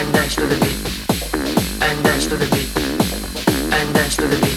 and dance to the beat. And dance to the beat. And dance to the beat.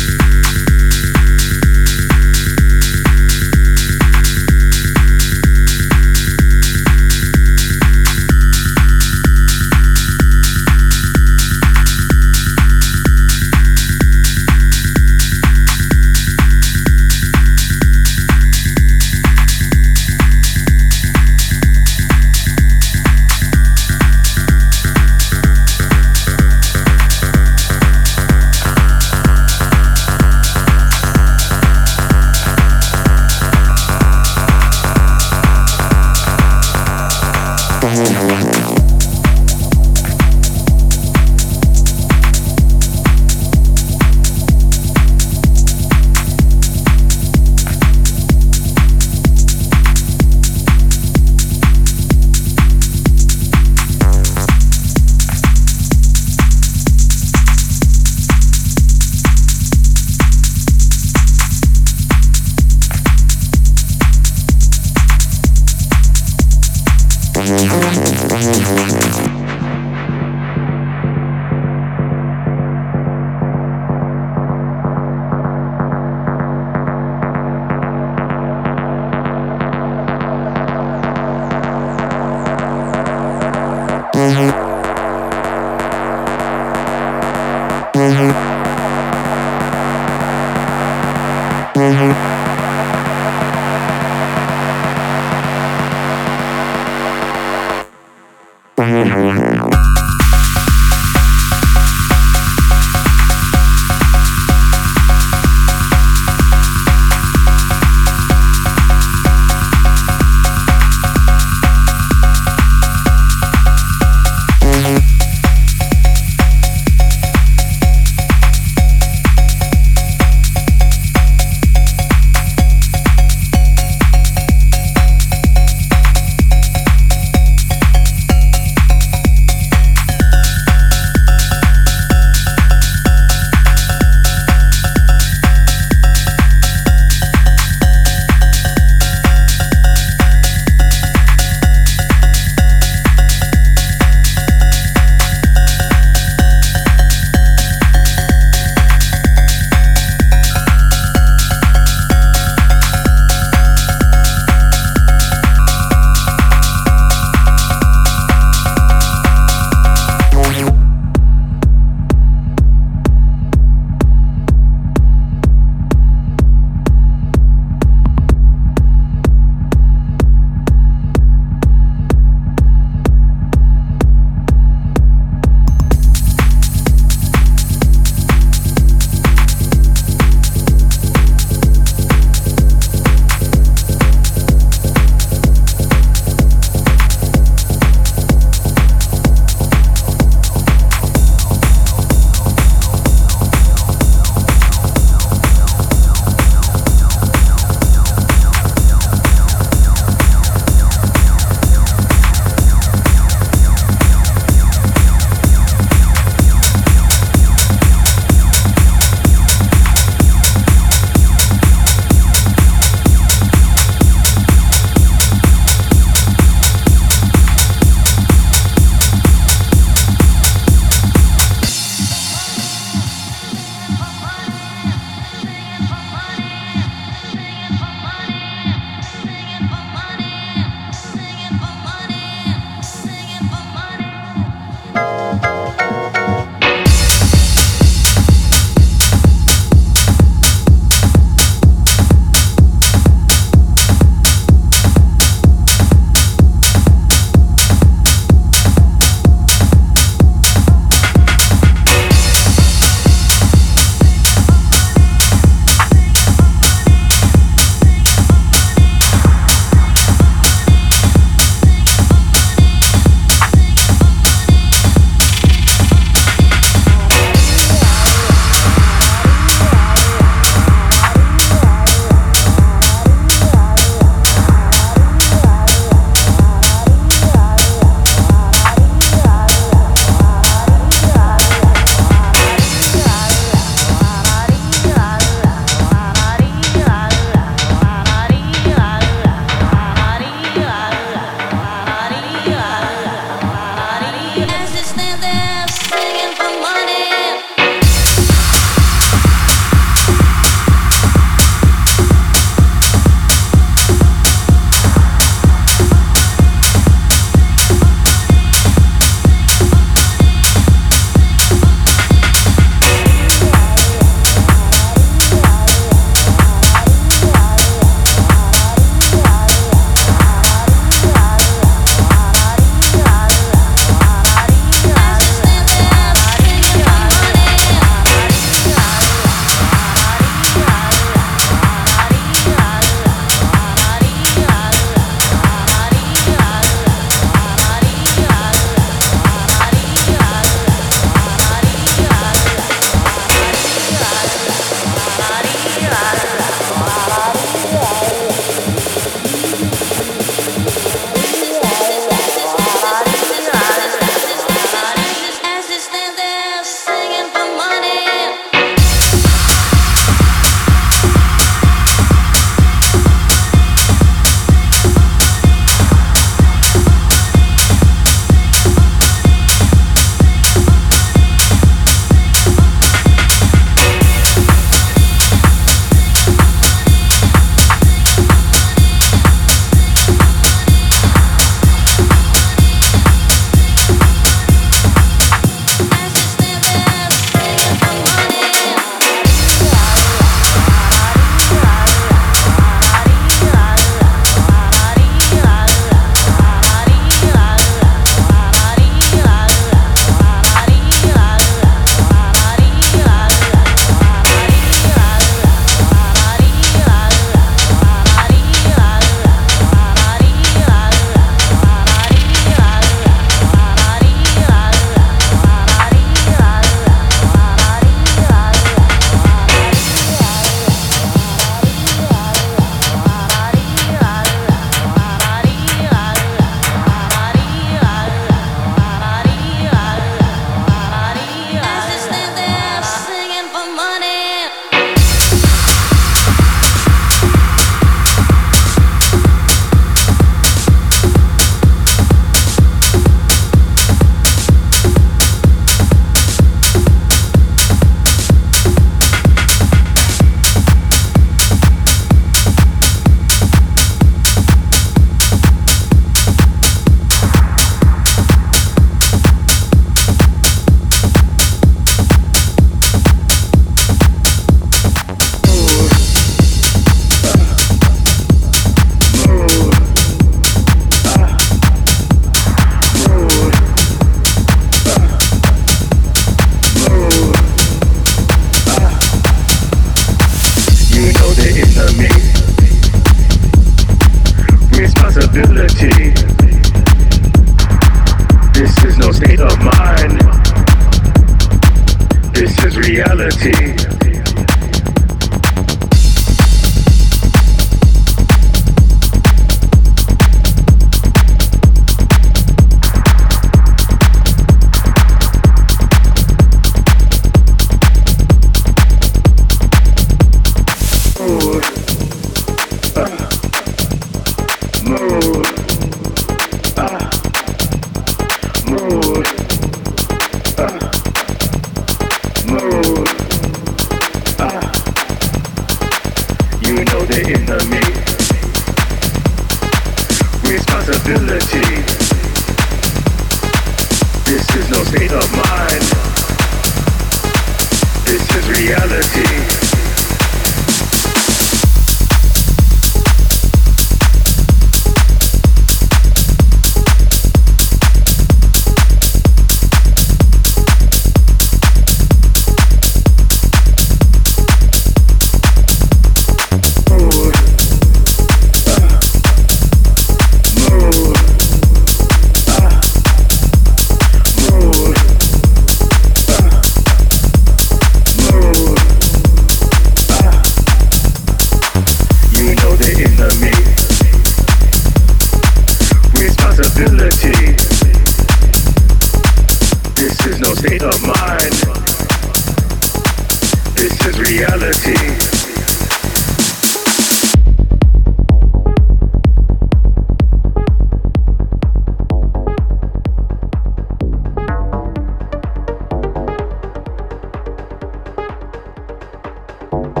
Responsibility.